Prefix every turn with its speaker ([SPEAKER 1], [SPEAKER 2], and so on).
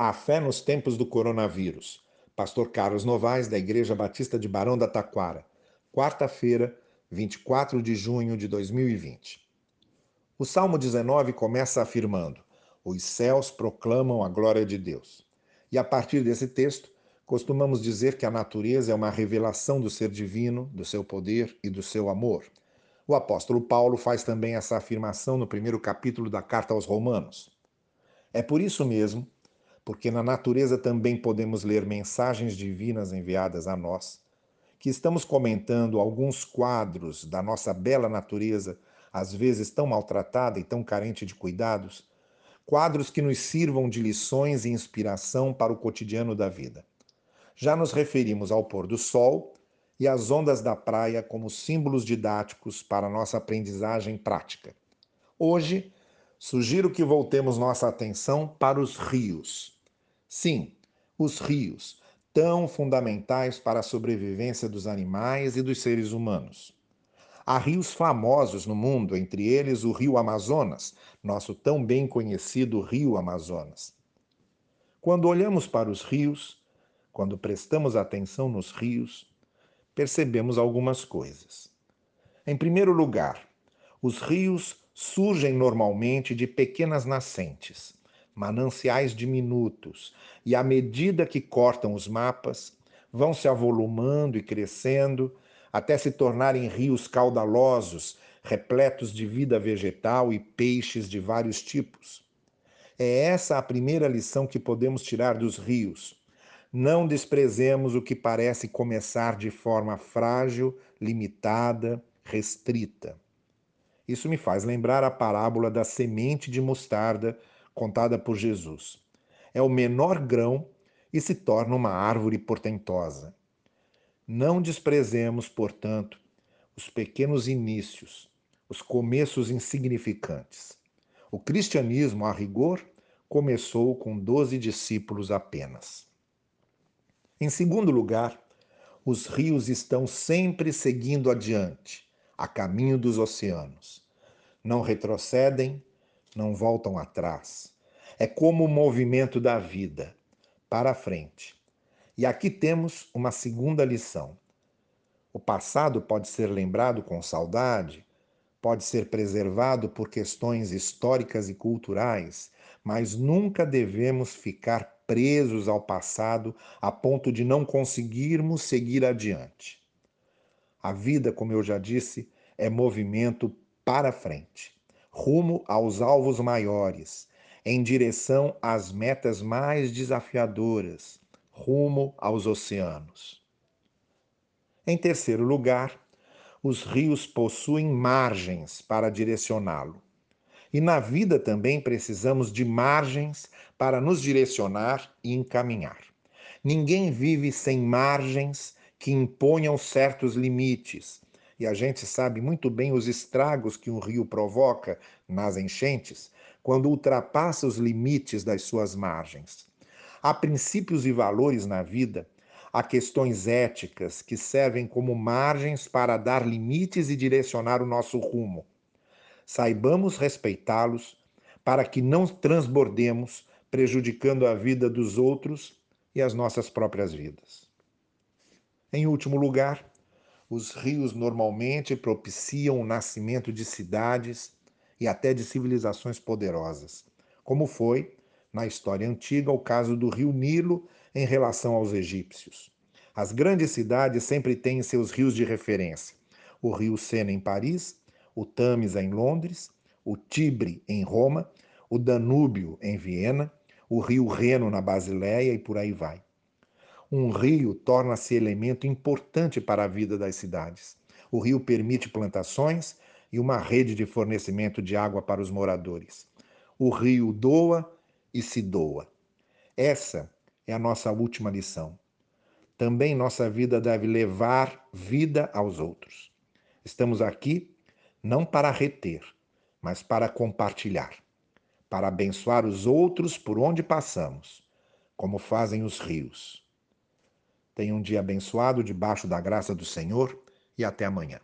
[SPEAKER 1] A fé nos tempos do coronavírus. Pastor Carlos Novaes, da Igreja Batista de Barão da Taquara. Quarta-feira, 24 de junho de 2020. O Salmo 19 começa afirmando: Os céus proclamam a glória de Deus. E a partir desse texto, costumamos dizer que a natureza é uma revelação do ser divino, do seu poder e do seu amor. O apóstolo Paulo faz também essa afirmação no primeiro capítulo da carta aos Romanos. É por isso mesmo porque na natureza também podemos ler mensagens divinas enviadas a nós, que estamos comentando alguns quadros da nossa bela natureza, às vezes tão maltratada e tão carente de cuidados, quadros que nos sirvam de lições e inspiração para o cotidiano da vida. Já nos referimos ao pôr do sol e às ondas da praia como símbolos didáticos para nossa aprendizagem prática. Hoje, sugiro que voltemos nossa atenção para os rios Sim, os rios, tão fundamentais para a sobrevivência dos animais e dos seres humanos. Há rios famosos no mundo, entre eles o Rio Amazonas, nosso tão bem conhecido Rio Amazonas. Quando olhamos para os rios, quando prestamos atenção nos rios, percebemos algumas coisas. Em primeiro lugar, os rios surgem normalmente de pequenas nascentes mananciais diminutos, e à medida que cortam os mapas, vão se avolumando e crescendo até se tornarem rios caudalosos, repletos de vida vegetal e peixes de vários tipos. É essa a primeira lição que podemos tirar dos rios. Não desprezemos o que parece começar de forma frágil, limitada, restrita. Isso me faz lembrar a parábola da semente de mostarda contada por Jesus. É o menor grão e se torna uma árvore portentosa. Não desprezemos, portanto, os pequenos inícios, os começos insignificantes. O cristianismo, a rigor, começou com doze discípulos apenas. Em segundo lugar, os rios estão sempre seguindo adiante, a caminho dos oceanos. Não retrocedem não voltam atrás. É como o movimento da vida, para frente. E aqui temos uma segunda lição. O passado pode ser lembrado com saudade, pode ser preservado por questões históricas e culturais, mas nunca devemos ficar presos ao passado a ponto de não conseguirmos seguir adiante. A vida, como eu já disse, é movimento para frente rumo aos alvos maiores, em direção às metas mais desafiadoras, rumo aos oceanos. Em terceiro lugar, os rios possuem margens para direcioná-lo. E na vida também precisamos de margens para nos direcionar e encaminhar. Ninguém vive sem margens que imponham certos limites, e a gente sabe muito bem os estragos que um rio provoca nas enchentes quando ultrapassa os limites das suas margens. Há princípios e valores na vida, há questões éticas que servem como margens para dar limites e direcionar o nosso rumo. Saibamos respeitá-los para que não transbordemos, prejudicando a vida dos outros e as nossas próprias vidas. Em último lugar, os rios normalmente propiciam o nascimento de cidades e até de civilizações poderosas, como foi, na história antiga, o caso do rio Nilo em relação aos egípcios. As grandes cidades sempre têm seus rios de referência: o rio Sena em Paris, o Tâmisa em Londres, o Tibre em Roma, o Danúbio em Viena, o rio Reno na Basileia e por aí vai um rio torna-se elemento importante para a vida das cidades. O rio permite plantações e uma rede de fornecimento de água para os moradores. O rio doa e se doa. Essa é a nossa última lição. Também nossa vida deve levar vida aos outros. Estamos aqui não para reter, mas para compartilhar, para abençoar os outros por onde passamos, como fazem os rios. Tenha um dia abençoado debaixo da graça do Senhor e até amanhã.